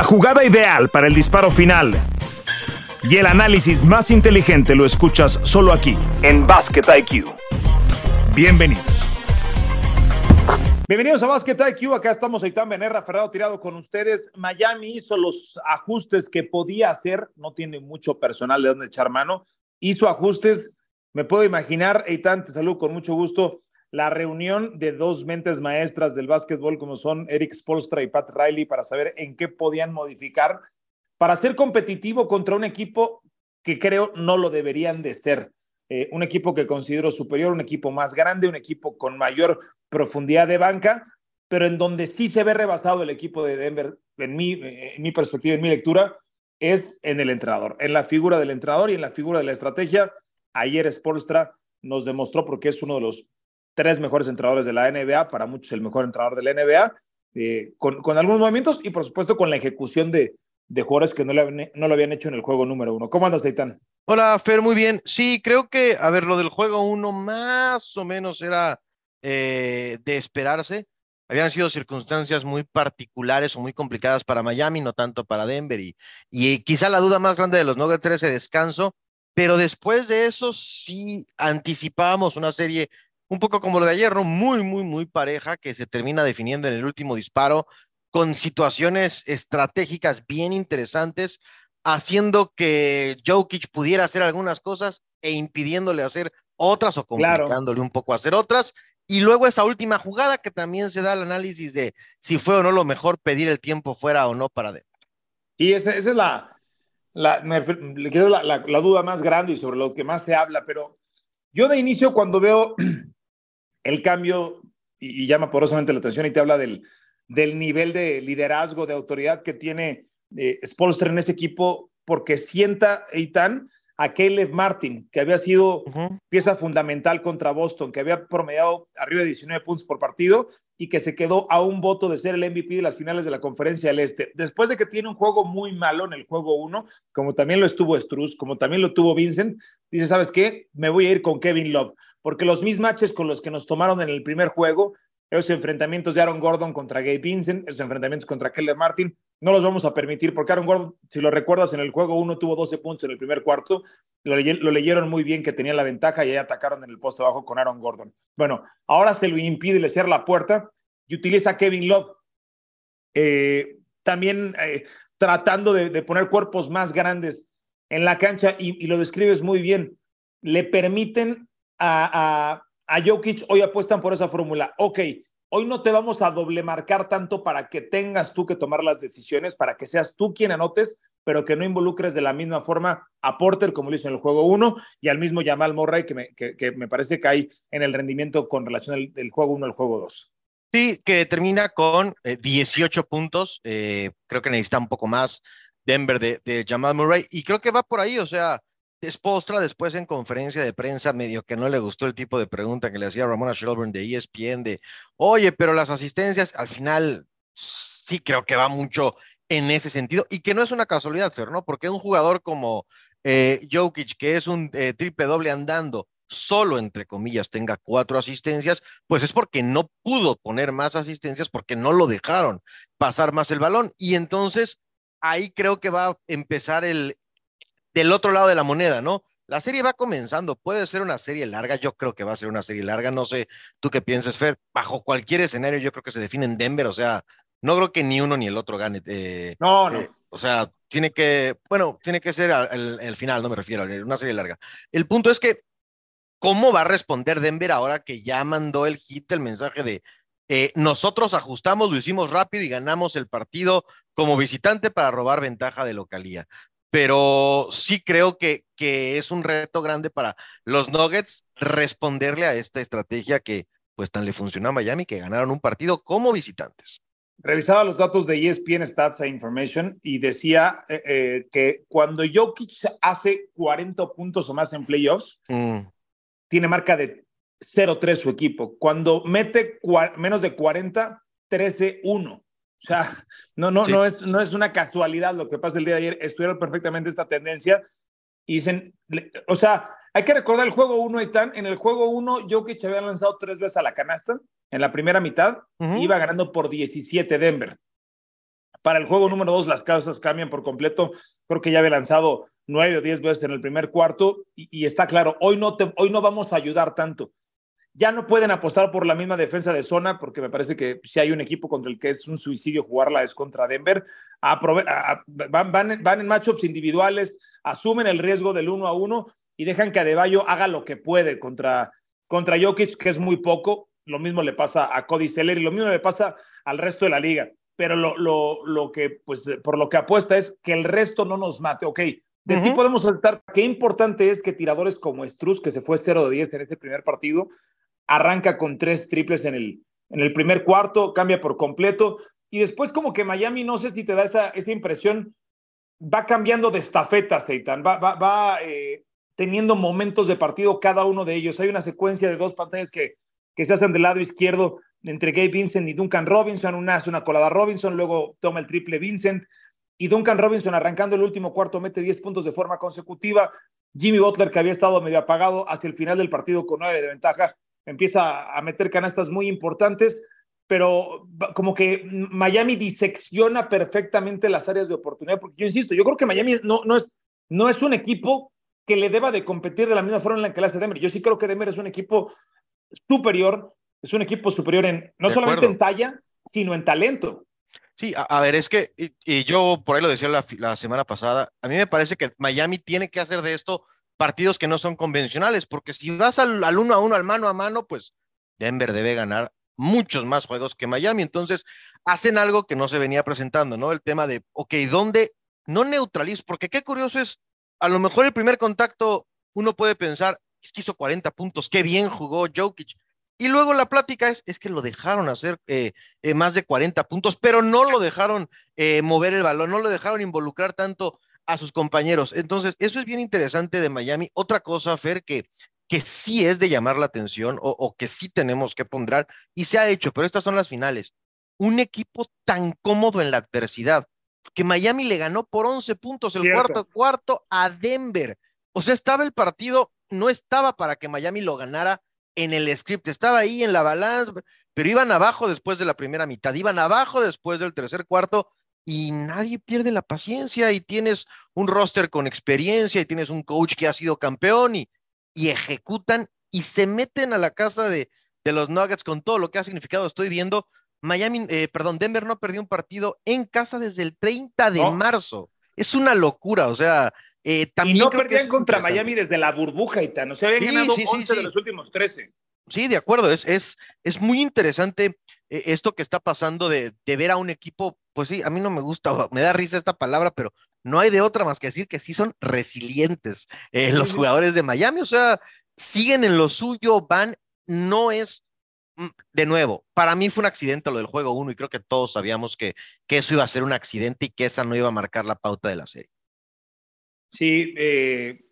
La jugada ideal para el disparo final y el análisis más inteligente lo escuchas solo aquí, en Basket IQ. Bienvenidos. Bienvenidos a Basket IQ. Acá estamos Aitán Benerra, Ferrado Tirado con ustedes. Miami hizo los ajustes que podía hacer. No tiene mucho personal de donde echar mano. Hizo ajustes. Me puedo imaginar, Aitán, te saludo con mucho gusto. La reunión de dos mentes maestras del básquetbol, como son Eric Spolstra y Pat Riley, para saber en qué podían modificar para ser competitivo contra un equipo que creo no lo deberían de ser. Eh, un equipo que considero superior, un equipo más grande, un equipo con mayor profundidad de banca, pero en donde sí se ve rebasado el equipo de Denver, en mi, eh, en mi perspectiva, en mi lectura, es en el entrenador, en la figura del entrenador y en la figura de la estrategia. Ayer Spolstra nos demostró porque es uno de los tres mejores entrenadores de la NBA, para muchos el mejor entrenador de la NBA, eh, con, con algunos movimientos y por supuesto con la ejecución de, de jugadores que no, le, no lo habían hecho en el juego número uno. ¿Cómo andas, Aitán? Hola, Fer, muy bien. Sí, creo que, a ver, lo del juego uno más o menos era eh, de esperarse. Habían sido circunstancias muy particulares o muy complicadas para Miami, no tanto para Denver. Y, y quizá la duda más grande de los Nuggets era ese descanso. Pero después de eso sí anticipábamos una serie un poco como lo de ayer, ¿no? Muy, muy, muy pareja que se termina definiendo en el último disparo con situaciones estratégicas bien interesantes, haciendo que Jokic pudiera hacer algunas cosas e impidiéndole hacer otras o complicándole un poco hacer otras. Y luego esa última jugada que también se da el análisis de si fue o no lo mejor pedir el tiempo fuera o no para de Y esa, es la, la, la, la, duda más grande y sobre lo que más se habla, pero yo de inicio cuando veo el cambio y, y llama porosamente la atención y te habla del, del nivel de liderazgo, de autoridad que tiene eh, Spolster en ese equipo, porque sienta Eitan a Caleb Martin, que había sido pieza fundamental contra Boston, que había promediado arriba de 19 puntos por partido y que se quedó a un voto de ser el MVP de las finales de la Conferencia del Este. Después de que tiene un juego muy malo en el juego 1, como también lo estuvo Struz, como también lo tuvo Vincent, dice, ¿sabes qué? Me voy a ir con Kevin Love, porque los mismatches con los que nos tomaron en el primer juego esos enfrentamientos de Aaron Gordon contra Gabe Vincent, esos enfrentamientos contra Keller Martin, no los vamos a permitir porque Aaron Gordon, si lo recuerdas, en el juego uno tuvo 12 puntos en el primer cuarto, lo, leyeron muy bien que tenía la ventaja y ahí atacaron en el poste abajo con Aaron Gordon. Bueno, ahora se lo impide y le cierra la puerta y utiliza a Kevin Love. Eh, también eh, tratando de, poner cuerpos más grandes en la cancha y, lo describes muy bien. Le permiten a a Jokic hoy apuestan por esa fórmula. Ok, hoy no te vamos a doble marcar tanto para que tengas tú que tomar las decisiones, para que seas tú quien anotes, pero que no involucres de la misma forma a Porter como lo hizo en el juego 1 y al mismo Jamal Murray que me, que, me parece que hay en el rendimiento con relación del juego 1 al juego 2. Sí, que termina con 18 eh, puntos. Eh, creo que necesita un poco más Denver de, de Jamal Murray y creo que va por ahí, o sea, Postra después en conferencia de prensa medio que no le gustó el tipo de pregunta que le hacía Ramona Shelburne de ESPN de, oye, pero las asistencias al final sí creo que va mucho en ese sentido y que no es una casualidad, Fer, ¿no? Porque un jugador como eh, Jokic, que es un eh, triple doble andando, solo entre comillas tenga cuatro asistencias, pues es porque no pudo poner más asistencias porque no lo dejaron pasar más el balón y entonces ahí creo que va a empezar el, del otro lado de la moneda, ¿no? La serie va comenzando, puede ser una serie larga, yo creo que va a ser una serie larga, no sé, tú qué piensas, Fer, bajo cualquier escenario yo creo que se define en Denver, o sea, no creo que ni uno ni el otro gane. Eh, no, no. Eh, o sea, tiene que, bueno, tiene que ser el, final, no me refiero, a una serie larga. El punto es que, ¿cómo va a responder Denver ahora que ya mandó el hit, el mensaje de, eh, nosotros ajustamos, lo hicimos rápido y ganamos el partido como visitante para robar ventaja de localía pero sí creo que, que es un reto grande para los Nuggets responderle a esta estrategia que pues tan le funcionó a Miami que ganaron un partido como visitantes. Revisaba los datos de ESPN Stats e Information y decía eh, eh, que cuando Jokic hace 40 puntos o más en playoffs, mm. tiene marca de 0-3 su equipo. Cuando mete menos de 40, 13-1. O sea, no, no, no, es, no es una casualidad lo que pasa el día de ayer. Estudiaron perfectamente esta tendencia y dicen, o sea, hay que recordar el juego 1 y tan. En el juego 1, Jokic había lanzado tres veces a la canasta en la primera mitad, iba ganando por 17 Denver. Para el juego número dos, las cosas cambian por completo. Creo que ya había lanzado nueve o diez veces en el primer cuarto y, está claro, hoy no, te, hoy no vamos a ayudar tanto. Ya no pueden apostar por la misma defensa de zona, porque me parece que si hay un equipo contra el que es un suicidio jugarla es contra Denver. van, van, van en matchups individuales, asumen el riesgo del uno a uno y dejan que Adebayo haga lo que puede contra, contra Jokic, que es muy poco. Lo mismo le pasa a Cody Seller y lo mismo le pasa al resto de la liga. Pero lo, lo, lo que, pues, por lo que apuesta es que el resto no nos mate. Ok, de ti podemos saltar. Qué importante es que tiradores como Struz, que se fue 0 de 10 en ese primer partido, arranca con tres triples en el, en el primer cuarto, cambia por completo. Y después, como que Miami, no sé si te da esa, esa impresión, va cambiando de estafeta, Seitan. Va, va, va eh, teniendo momentos de partido cada uno de ellos. Hay una secuencia de dos pantallas que, que se hacen del lado izquierdo entre Gabe Vincent y Duncan Robinson, una hace una colada Robinson, luego toma el triple Vincent y Duncan Robinson arrancando el último cuarto mete 10 puntos de forma consecutiva. Jimmy Butler, que había estado medio apagado hacia el final del partido con 9 de ventaja, empieza a meter canastas muy importantes, pero como que Miami disecciona perfectamente las áreas de oportunidad, porque yo insisto, yo creo que Miami no, no, es, no es un equipo que le deba de competir de la misma forma en la que la hace Denver. Yo sí creo que Denver es un equipo superior, es un equipo superior en no solamente en talla, sino en talento. Sí, a, ver, es que, y, yo por ahí lo decía la, semana pasada, a mí me parece que Miami tiene que hacer de esto partidos que no son convencionales, porque si vas al, uno a uno, al mano a mano, pues Denver debe ganar muchos más juegos que Miami. Entonces, hacen algo que no se venía presentando, ¿no? El tema de, ok, ¿dónde no neutralizo? Porque qué curioso es a lo mejor el primer contacto uno puede pensar, es que hizo 40 puntos, qué bien jugó Jokic. Y luego la plática es, es que lo dejaron hacer eh, eh, más de 40 puntos, pero no lo dejaron eh, mover el balón, no lo dejaron involucrar tanto a sus compañeros. Entonces, eso es bien interesante de Miami. Otra cosa, Fer, que, que sí es de llamar la atención o, o que sí tenemos que pondrar, y se ha hecho, pero estas son las finales. Un equipo tan cómodo en la adversidad, que Miami le ganó por 11 puntos el cuarto cuarto a Denver. O sea, estaba el partido, no estaba para que Miami lo ganara en el script, estaba ahí en la balanza, pero iban abajo después de la primera mitad, iban abajo después del tercer cuarto y nadie pierde la paciencia y tienes un roster con experiencia y tienes un coach que ha sido campeón y, y ejecutan y se meten a la casa de, de los Nuggets con todo lo que ha significado. Estoy viendo Miami, eh, perdón, Denver no perdió un partido en casa desde el 30 de marzo. Es una locura, o sea, eh, también. Y no perdían contra Miami desde la burbuja y tal, o sea, habían ganado 11 de los últimos 13. Sí, de acuerdo, es, es, es muy interesante eh, esto que está pasando de, de, ver a un equipo, pues sí, a mí no me gusta, me da risa esta palabra, pero no hay de otra más que decir que sí son resilientes los jugadores de Miami, o sea, siguen en lo suyo, van, no es Mm, de nuevo, para mí fue un accidente lo del juego 1 y creo que todos sabíamos que, que, eso iba a ser un accidente y que esa no iba a marcar la pauta de la serie. Sí, eh,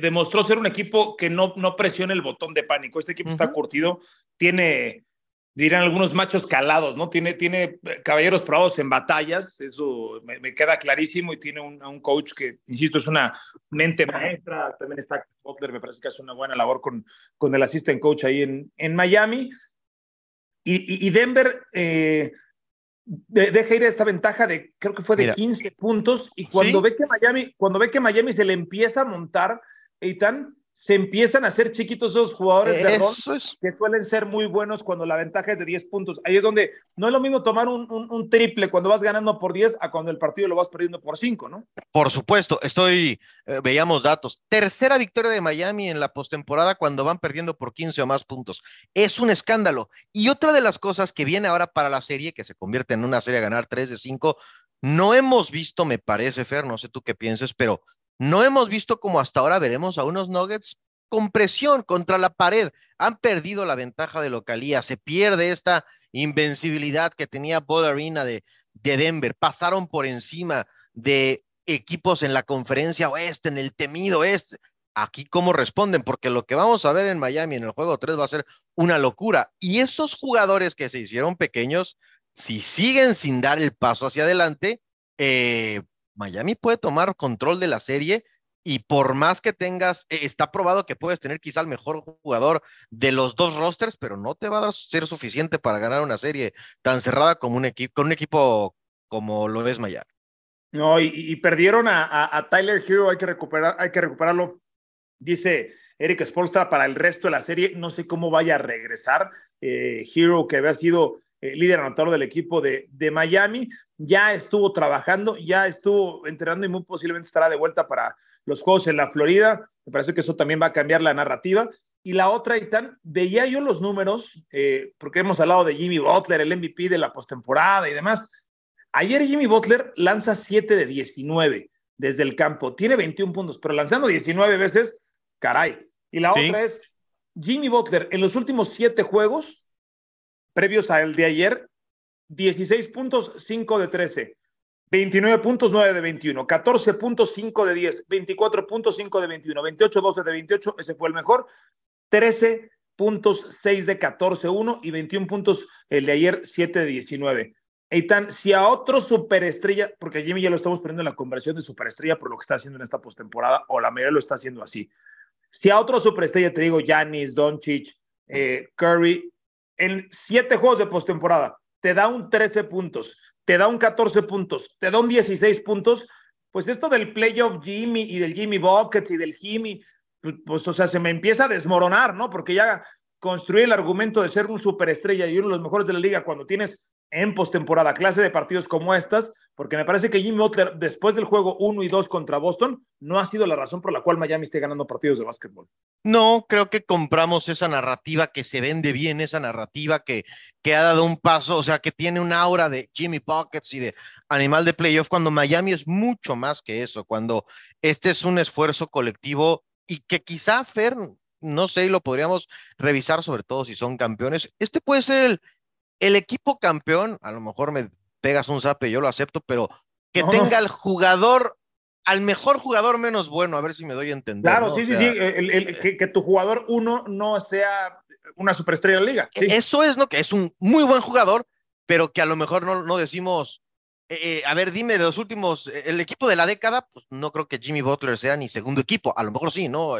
demostró ser un equipo que no, no presiona el botón de pánico. Este equipo está curtido, tiene, dirán algunos machos calados, ¿no? Tiene, tiene eh, caballeros probados en batallas, eso me, queda clarísimo y tiene un, un, coach que, insisto, es una mente maestra. También está Butler, me parece que hace una buena labor con, con el assistant coach ahí en, en Miami. Y, Denver eh, deja ir esta ventaja de, creo que fue de 15 puntos, y cuando ve que Miami, cuando ve que Miami se le empieza a montar, Eitan, se empiezan a hacer chiquitos esos jugadores de rol que suelen ser muy buenos cuando la ventaja es de 10 puntos. Ahí es donde no es lo mismo tomar un, un, triple cuando vas ganando por 10 a cuando el partido lo vas perdiendo por 5, ¿no? Por supuesto, estoy, eh, veíamos datos. Tercera victoria de Miami en la postemporada cuando van perdiendo por 15 o más puntos. Es un escándalo. Y otra de las cosas que viene ahora para la serie, que se convierte en una serie a ganar 3 de 5, no hemos visto, me parece, Fer, no sé tú qué pienses, pero no hemos visto como hasta ahora veremos a unos Nuggets con presión contra la pared. Han perdido la ventaja de localía, se pierde esta invencibilidad que tenía Ball Arena de, de Denver. Pasaron por encima de equipos en la conferencia oeste, en el temido oeste. Aquí cómo responden, porque lo que vamos a ver en Miami en el juego 3 va a ser una locura. Y esos jugadores que se hicieron pequeños, si siguen sin dar el paso hacia adelante, eh, Miami puede tomar control de la serie y por más que tengas, eh, está probado que puedes tener quizá el mejor jugador de los dos rosters, pero no te va a ser suficiente para ganar una serie tan cerrada como un equipo, con un equipo como lo es Miami. No, y, perdieron a, Tyler Hero, hay que, recuperar, hay que recuperarlo. Dice Eric Spolstra para el resto de la serie, no sé cómo vaya a regresar. Eh, Hero, que había sido eh, líder anotador del equipo de, de, Miami, ya estuvo trabajando, ya estuvo entrenando y muy posiblemente estará de vuelta para los Juegos en la Florida. Me parece que eso también va a cambiar la narrativa. Y la otra, Itán, veía yo los números, eh, porque hemos hablado de Jimmy Butler, el MVP de la postemporada y demás. Ayer Jimmy Butler lanza 7 de 19 desde el campo. Tiene 21 puntos, pero lanzando 19 veces, caray. Y la otra es Jimmy Butler en los últimos 7 juegos previos al de ayer, 16 puntos, 5 de 13. 29 puntos, 9 de 21, 14 puntos, 5 de 10, 24 puntos, 5 de 21, 28, 12 de 28, ese fue el mejor, 13 puntos, 6 de 14, 1 y 21 puntos el de ayer, 7 de 19. Eitan, si a otro superestrella, porque Jimmy ya lo estamos poniendo en la conversión de superestrella por lo que está haciendo en esta postemporada, o la mayoría lo está haciendo así. Si a otro superestrella te digo Giannis, Doncic, eh, Curry, en siete juegos de postemporada te da un 13 puntos, te da un 14 puntos, te da un 16 puntos, pues esto del playoff Jimmy y del Jimmy Buckets y del Jimmy, pues, pues, o sea, se me empieza a desmoronar, ¿no? Porque ya construir el argumento de ser un superestrella y uno de los mejores de la liga cuando tienes en postemporada, clase de partidos como estas, porque me parece que Jimmy Butler, después del juego 1 y 2 contra Boston, no ha sido la razón por la cual Miami esté ganando partidos de básquetbol. No, creo que compramos esa narrativa que se vende bien, esa narrativa que, que ha dado un paso, o sea, que tiene un aura de Jimmy Pockets y de animal de playoff, cuando Miami es mucho más que eso, cuando este es un esfuerzo colectivo y que quizá Fer, no sé, lo podríamos revisar sobre todo si son campeones, este puede ser el el equipo campeón, a lo mejor me pegas un zape, yo lo acepto, pero que tenga al jugador, al mejor jugador menos bueno, a ver si me doy a entender. Claro, sí, sí, sí, que, tu jugador uno no sea una superestrella de la liga. Eso es, ¿no? Que es un muy buen jugador, pero que a lo mejor no, no decimos, eh, eh, a ver, dime de los últimos, eh, el equipo de la década, pues no creo que Jimmy Butler sea ni segundo equipo, a lo mejor sí, ¿no?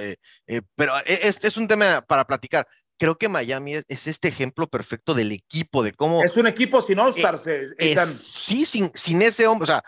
pero este es un tema para platicar creo que Miami es, este ejemplo perfecto del equipo, de cómo... Es un equipo sin All-Stars. Eh, sí, sin, sin ese hombre, o sea,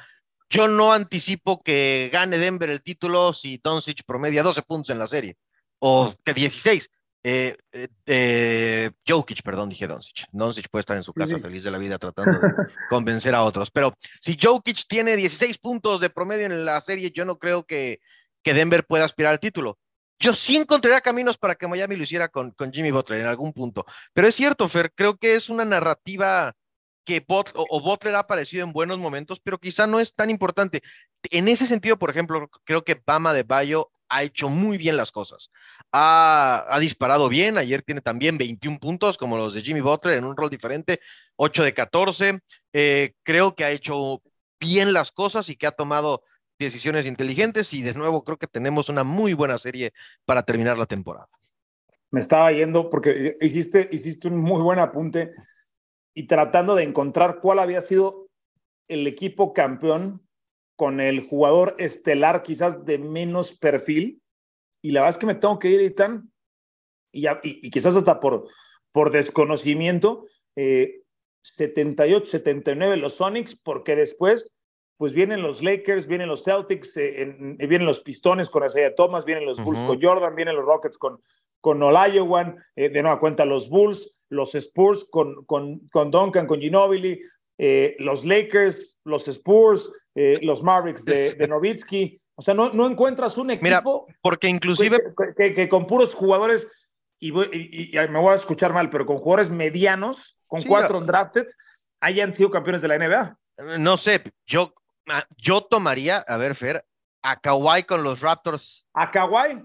yo no anticipo que gane Denver el título si Doncic promedia 12 puntos en la serie, o que 16. Eh, eh, eh, Jokic, perdón, dije Doncic. Doncic puede estar en su casa feliz de la vida tratando de convencer a otros. Pero si Jokic tiene 16 puntos de promedio en la serie, yo no creo que, que Denver pueda aspirar al título. Yo sí encontraría caminos para que Miami lo hiciera con, con Jimmy Butler en algún punto. Pero es cierto, Fer, creo que es una narrativa que o, Butler ha aparecido en buenos momentos, pero quizá no es tan importante. En ese sentido, por ejemplo, creo que Bama de Bayo ha hecho muy bien las cosas. Ha, ha, disparado bien, ayer tiene también 21 puntos como los de Jimmy Butler en un rol diferente, 8 de 14. Eh, creo que ha hecho bien las cosas y que ha tomado decisiones inteligentes y de nuevo creo que tenemos una muy buena serie para terminar la temporada. Me estaba yendo porque hiciste, hiciste un muy buen apunte y tratando de encontrar cuál había sido el equipo campeón con el jugador estelar quizás de menos perfil. Y la verdad es que me tengo que ir, Itán, y, y, y quizás hasta por, por desconocimiento, 78, eh, 79 los Sonics, porque después pues vienen los Lakers, vienen los Celtics, eh, eh, vienen los Pistones con Isaiah Thomas, vienen los Bulls con Jordan, vienen los Rockets con, con Olajuwon, eh, de nueva cuenta los Bulls, los Spurs con, con, con Duncan, con Ginobili, los Lakers, los Spurs, los Mavericks de, de Nowitzki. O sea, no, no encuentras un equipo. porque inclusive. Que, con puros jugadores, y, me voy a escuchar mal, pero con jugadores medianos, con cuatro drafted, hayan sido campeones de la NBA. No sé, yo yo tomaría, a ver, Fer, a Kawhi con los Raptors. ¿A Kawhi?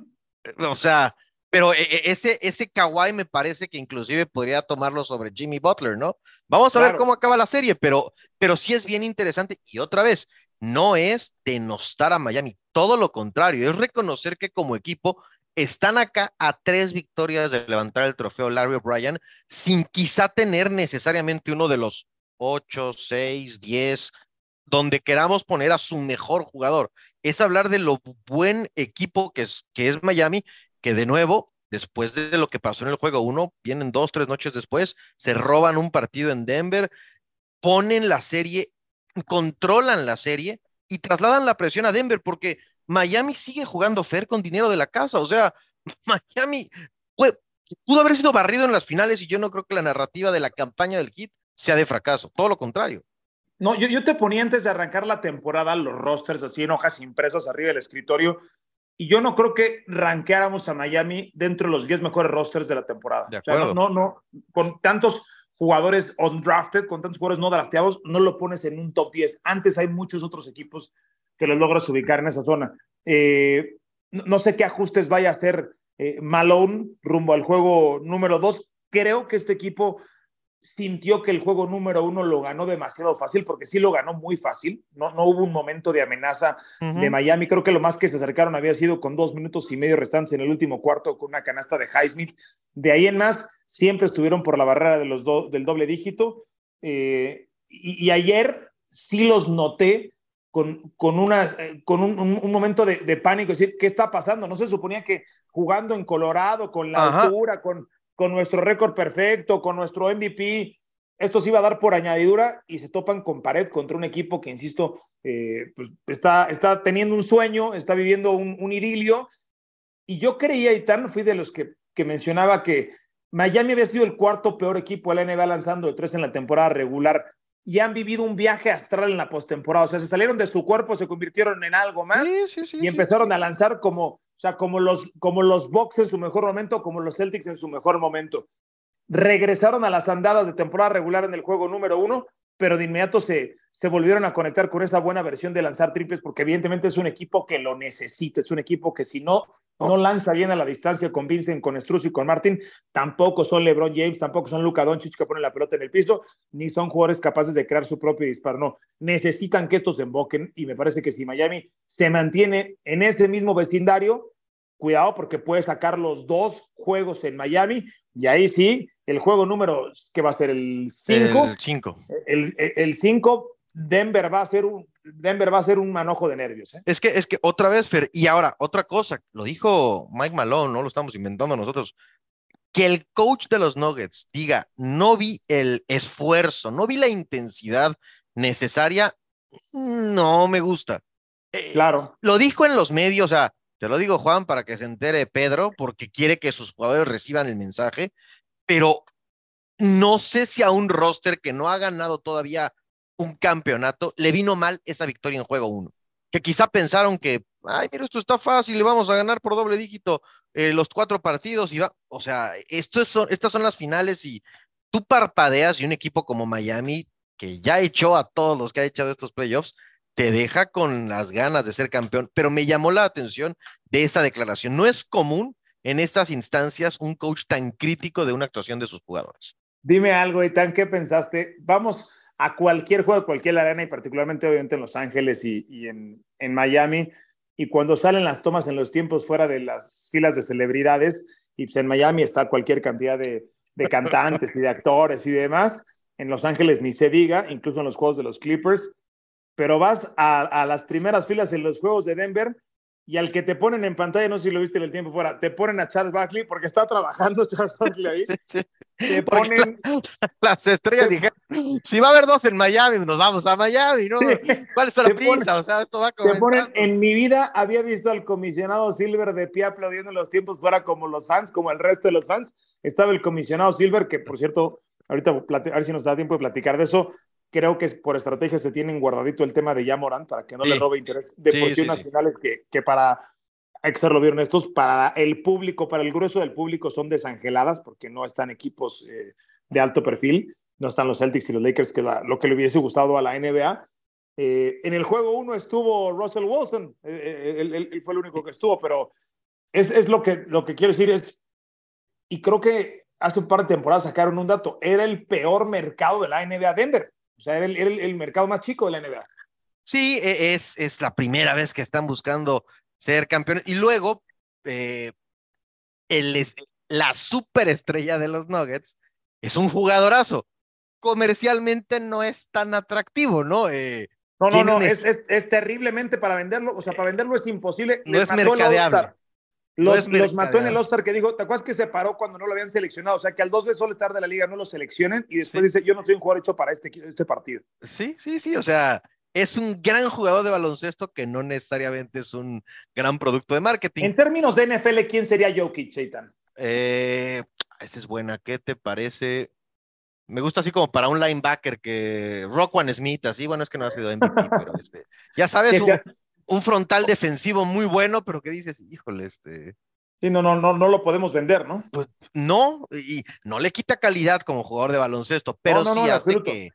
O sea, pero e, e, ese, ese Kawhi me parece que inclusive podría tomarlo sobre Jimmy Butler, ¿no? Vamos a ver cómo acaba la serie, pero, pero sí es bien interesante. Y otra vez, no es denostar a Miami, todo lo contrario, es reconocer que como equipo están acá a tres victorias de levantar el trofeo Larry O'Brien sin quizá tener necesariamente uno de los ocho, seis, diez donde queramos poner a su mejor jugador. Es hablar de lo buen equipo que es, que es Miami, que de nuevo, después de lo que pasó en el juego uno, vienen dos, tres noches después, se roban un partido en Denver, ponen la serie controlan la serie y trasladan la presión a Denver porque Miami sigue jugando fair con dinero de la casa. O sea, Miami pudo haber sido barrido en las finales y yo no creo que la narrativa de la campaña del hit sea de fracaso. Todo lo contrario. No, yo, yo te ponía antes de arrancar la temporada los rosters así en hojas impresas arriba del escritorio y yo no creo que ranqueáramos a Miami dentro de los 10 mejores rosters de la temporada. De acuerdo. no, no, con tantos jugadores undrafted, con tantos jugadores no drafteados, no lo pones en un top 10. Antes hay muchos otros equipos que los logras ubicar en esa zona. Eh, no, sé qué ajustes vaya a hacer eh, Malone rumbo al juego número 2. Creo que este equipo sintió que el juego número uno lo ganó demasiado fácil, porque sí lo ganó muy fácil, no, no hubo un momento de amenaza de Miami, creo que lo más que se acercaron había sido con dos minutos y medio restantes en el último cuarto con una canasta de Highsmith, de ahí en más siempre estuvieron por la barrera de los del doble dígito, eh, y, ayer sí los noté con, con, unas, eh, con un, momento de, pánico, es decir, ¿qué está pasando? No se suponía que jugando en Colorado, con la altura, con con nuestro récord perfecto, con nuestro MVP, esto se iba a dar por añadidura y se topan con pared contra un equipo que, insisto, eh, pues está, está teniendo un sueño, está viviendo un, idilio. Y yo creía, y tan fui de los que, que mencionaba que Miami había sido el cuarto peor equipo de la NBA lanzando de tres en la temporada regular y han vivido un viaje astral en la postemporada. O sea, se salieron de su cuerpo, se convirtieron en algo más y empezaron a lanzar como, o sea, como los, como los Bucks en su mejor momento, como los Celtics en su mejor momento. Regresaron a las andadas de temporada regular en el juego número uno, pero de inmediato se, se volvieron a conectar con esa buena versión de lanzar triples, porque evidentemente es un equipo que lo necesita, es un equipo que si no no lanza bien a la distancia con Vincent, con Struz y con Martin. Tampoco son LeBron James, tampoco son Luka Doncic que ponen la pelota en el piso, ni son jugadores capaces de crear su propio disparo. No, necesitan que estos emboquen y me parece que si Miami se mantiene en ese mismo vecindario, cuidado porque puede sacar los dos juegos en Miami y ahí sí, el juego número que va a ser el 5. El 5. El 5 Denver va a ser un, Denver va a ser un manojo de nervios. ¿eh? Es que, es que otra vez, Fer, y ahora, otra cosa, lo dijo Mike Malone, no lo estamos inventando nosotros, que el coach de los Nuggets diga, no vi el esfuerzo, no vi la intensidad necesaria, no me gusta. Eh, claro. Lo dijo en los medios, o sea, te lo digo Juan para que se entere Pedro, porque quiere que sus jugadores reciban el mensaje, pero no sé si a un roster que no ha ganado todavía un campeonato, le vino mal esa victoria en juego uno. Que quizá pensaron que, ay, mira, esto está fácil, le vamos a ganar por doble dígito eh, los cuatro partidos y va. O sea, esto es, estas son las finales y tú parpadeas y un equipo como Miami, que ya echó a todos los que ha echado estos playoffs, te deja con las ganas de ser campeón. Pero me llamó la atención de esta declaración. No es común en estas instancias un coach tan crítico de una actuación de sus jugadores. Dime algo, Itán, ¿qué pensaste? Vamos a cualquier juego, cualquier arena, y particularmente obviamente en Los Ángeles y, en, Miami. Y cuando salen las tomas en los tiempos fuera de las filas de celebridades, y pues en Miami está cualquier cantidad de, cantantes y de actores y demás, en Los Ángeles ni se diga, incluso en los juegos de los Clippers, pero vas a, a las primeras filas en los juegos de Denver y al que te ponen en pantalla, no sé si lo viste en el tiempo fuera, te ponen a Charles Barkley porque está trabajando Charles Barkley ahí. Te ponen. Las estrellas dijeron: si va a haber dos en Miami, nos vamos a Miami, ¿no? ¿Cuál es la prisa? o sea, esto va a Te ponen, en mi vida había visto al comisionado Silver de pie aplaudiendo en los tiempos fuera como los fans, como el resto de los fans. Estaba el comisionado Silver, que por cierto, ahorita a ver si nos da tiempo de platicar de eso creo que por estrategia se tienen guardadito el tema de Yamoran para que no le robe interés de posiciones nacionales que, que para, que serlo bien estos para el público, para el grueso del público son desangeladas porque no están equipos eh, de alto perfil, no están los Celtics y los Lakers, que lo que le hubiese gustado a la NBA. Eh, en el juego uno estuvo Russell Wilson, eh, él, fue el único que estuvo, pero es, es lo, que, lo que quiero decir es, y creo que hace un par de temporadas sacaron un dato, era el peor mercado de la NBA Denver. O sea, era el, mercado más chico de la NBA. Sí, e, es, es la primera vez que están buscando ser campeones. Y luego, eh, el, la superestrella de los Nuggets es un jugadorazo. Comercialmente no es tan atractivo, ¿no? Eh, no, no, no, es, es, terriblemente para venderlo, o sea, para venderlo es imposible. No es mercadeable. Los, los mató en el All-Star que dijo, ¿te acuerdas que se paró cuando no lo habían seleccionado? O sea, que al dos veces tarde de la liga no lo seleccionen y después dice, yo no soy un jugador hecho para este, este partido. Sí, sí, sí, o sea, es un gran jugador de baloncesto que no necesariamente es un gran producto de marketing. En términos de NFL, ¿quién sería Jokic, Chaitan? Eh, esa es buena. ¿Qué te parece? Me gusta así como para un linebacker que One Smith, así, bueno, es que no ha sido MVP, pero este, ya sabes, un, frontal defensivo muy bueno, pero que dices, híjole, este. Sí, no, no, no, no lo podemos vender, ¿no? Pues no, y no le quita calidad como jugador de baloncesto, pero sí hace que,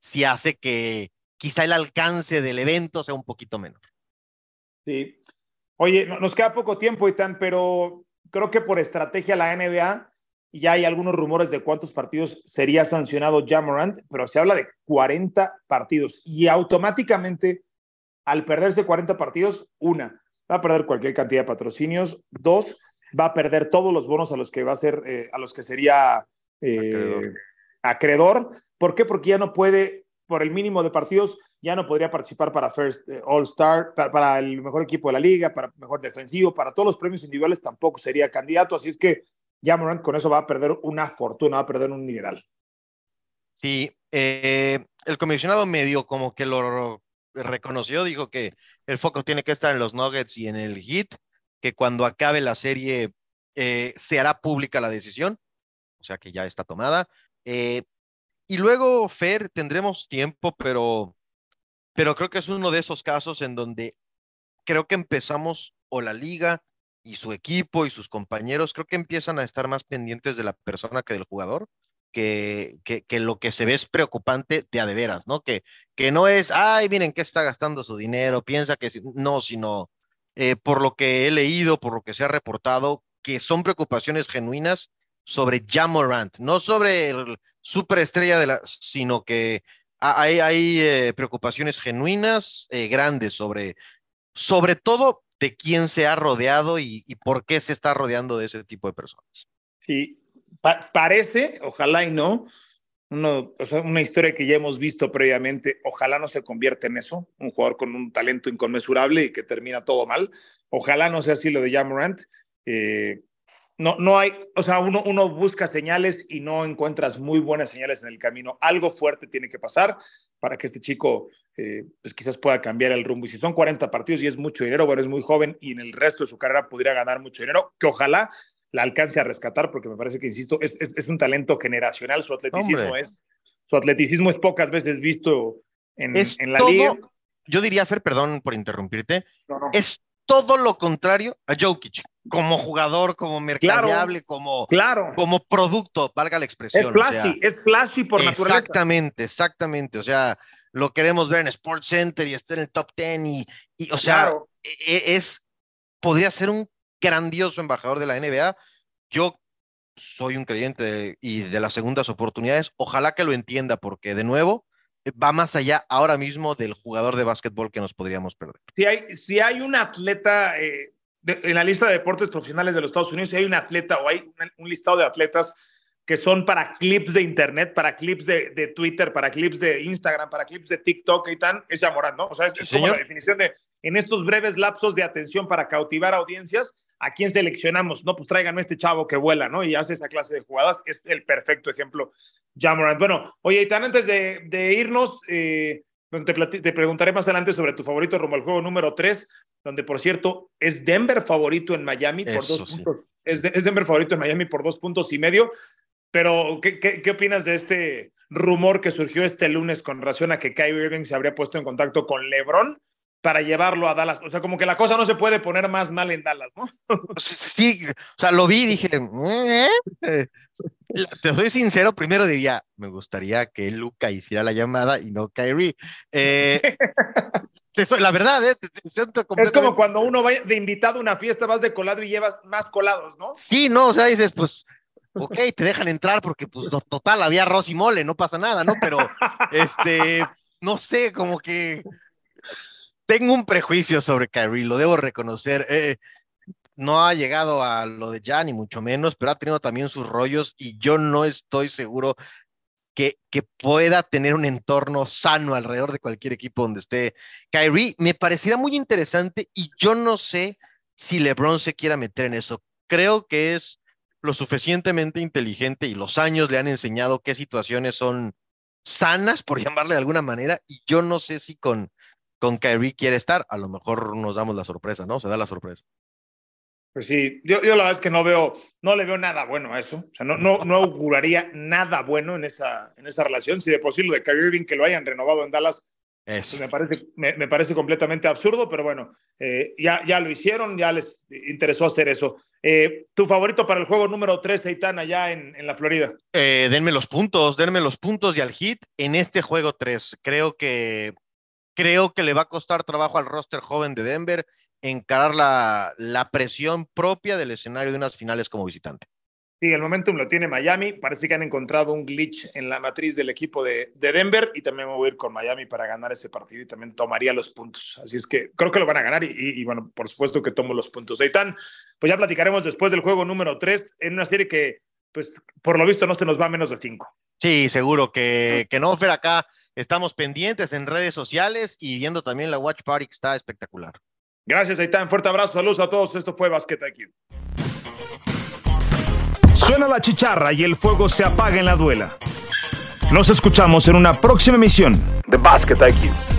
sí hace que quizá el alcance del evento sea un poquito menor. Sí. Oye, nos queda poco tiempo, Itán, pero creo que por estrategia la NBA ya hay algunos rumores de cuántos partidos sería sancionado Jamorant, pero se habla de 40 partidos y automáticamente al perderse 40 partidos, una, va a perder cualquier cantidad de patrocinios, dos, va a perder todos los bonos a los que va a ser, eh, a los que sería eh, acreedor. ¿Por qué? Porque ya no puede por el mínimo de partidos ya no podría participar para First eh, All Star, para, el mejor equipo de la liga, para mejor defensivo, para todos los premios individuales tampoco sería candidato, así es que ya Morant con eso va a perder una fortuna, va a perder un mineral. Sí, el comisionado medio como que lo reconoció, dijo que el foco tiene que estar en los Nuggets y en el Heat, que cuando acabe la serie eh, se hará pública la decisión, o sea que ya está tomada. Y luego, Fer, tendremos tiempo, pero, pero creo que es uno de esos casos en donde creo que empezamos, o la liga y su equipo y sus compañeros, creo que empiezan a estar más pendientes de la persona que del jugador. Que, que, lo que se ve es preocupante de a de veras, ¿no? Que, que no es, ay, miren qué está gastando su dinero, piensa que no, sino eh, por lo que he leído, por lo que se ha reportado, que son preocupaciones genuinas sobre Jamorant, no sobre el superestrella de la, sino que hay, hay eh, preocupaciones genuinas, eh, grandes sobre, sobre todo de quién se ha rodeado y, por qué se está rodeando de ese tipo de personas. Sí, parece, ojalá y no, una historia que ya hemos visto previamente, ojalá no se convierta en eso, un jugador con un talento inconmensurable y que termina todo mal, ojalá no sea así lo de Jamorant. Eh, no, no hay, o sea, uno, uno busca señales y no encuentras muy buenas señales en el camino. Algo fuerte tiene que pasar para que este chico, eh, pues quizás pueda cambiar el rumbo. Y si son 40 partidos y es mucho dinero, bueno, es muy joven y en el resto de su carrera podría ganar mucho dinero, que ojalá la alcance a rescatar, porque me parece que, insisto, es, es, un talento generacional. Su atleticismo es, su atleticismo es pocas veces visto en, en la liga. Yo diría, Fer, perdón por interrumpirte, es todo lo contrario a Jokic, como jugador, como mercadeable, como, claro. como producto, valga la expresión. Es flashy, es flashy por naturaleza. Exactamente, exactamente. O sea, lo queremos ver en Sports Center y está en el top ten y, y o sea, e, e, es, podría ser un grandioso embajador de la NBA. Yo soy un creyente y de las segundas oportunidades. Ojalá que lo entienda, porque de nuevo, va más allá ahora mismo del jugador de básquetbol que nos podríamos perder. Si hay, si hay un atleta eh, en la lista de deportes profesionales de los Estados Unidos, si hay un atleta o hay un, listado de atletas que son para clips de internet, para clips de, de, Twitter, para clips de Instagram, para clips de TikTok y tal, es Yamorán, ¿no? O sea, es, como la definición de en estos breves lapsos de atención para cautivar audiencias, ¿a quién seleccionamos? No, pues tráiganme este chavo que vuela, ¿no? Y hace esa clase de jugadas. Es el perfecto ejemplo, Jamorant. Bueno, oye, y tan antes de, irnos, eh, te, te, preguntaré más adelante sobre tu favorito rumbo al juego número 3, donde por cierto es Denver favorito en Miami por dos puntos. Es, Denver favorito en Miami por dos puntos y medio. Pero, ¿qué, qué, opinas de este rumor que surgió este lunes con relación a que Kyrie Irving se habría puesto en contacto con LeBron para llevarlo a Dallas. O sea, como que la cosa no se puede poner más mal en Dallas, ¿no? Sí, o sea, lo vi y dije, ¿Eh? te soy sincero, primero diría, me gustaría que Luca hiciera la llamada y no Kyrie. Eh, la verdad, ¿eh? es como cuando uno va de invitado a una fiesta, vas de colado y llevas más colados, ¿no? Sí, no, o sea, dices, pues, ok, te dejan entrar porque, pues, total, había arroz y mole, no pasa nada, ¿no? Pero, este, no sé, como que tengo un prejuicio sobre Kyrie, lo debo reconocer. Eh, no ha llegado a lo de ya, ni mucho menos, pero ha tenido también sus rollos y yo no estoy seguro que, pueda tener un entorno sano alrededor de cualquier equipo donde esté Kyrie. Me pareciera muy interesante y yo no sé si LeBron se quiera meter en eso. Creo que es lo suficientemente inteligente y los años le han enseñado qué situaciones son sanas, por llamarle de alguna manera, y yo no sé si con, con Kyrie quiere estar, a lo mejor nos damos la sorpresa, ¿no? Se da la sorpresa. Pues sí, yo, yo la verdad es que no veo, no le veo nada bueno a eso. O sea, no, no, no auguraría nada bueno en esa, en esa relación. Si de posible de Kyrie Irving que lo hayan renovado en Dallas, pues me, parece, me, parece completamente absurdo, pero bueno, eh, ya, ya lo hicieron, ya les interesó hacer eso. Eh, ¿Tu favorito para el juego número 3, Eitan, allá en, en la Florida? Eh, denme los puntos, denme los puntos y al hit en este juego 3. Creo que, creo que le va a costar trabajo al roster joven de Denver encarar la, la presión propia del escenario de unas finales como visitante. Sí, el momentum lo tiene Miami. Parece que han encontrado un glitch en la matriz del equipo de, de, Denver y también me voy a ir con Miami para ganar ese partido y también tomaría los puntos. Así es que creo que lo van a ganar y, y, bueno, por supuesto que tomo los puntos. Eitan, pues ya platicaremos después del juego número 3 en una serie que, pues por lo visto, no se nos va a menos de 5. Sí, seguro que, que no, Fer, acá estamos pendientes en redes sociales y viendo también la Watch Party que está espectacular. Gracias, Aitán. Fuerte abrazo, saludos a todos. Esto fue Basket IQ. Suena la chicharra y el fuego se apaga en la duela. Nos escuchamos en una próxima emisión de Basket IQ.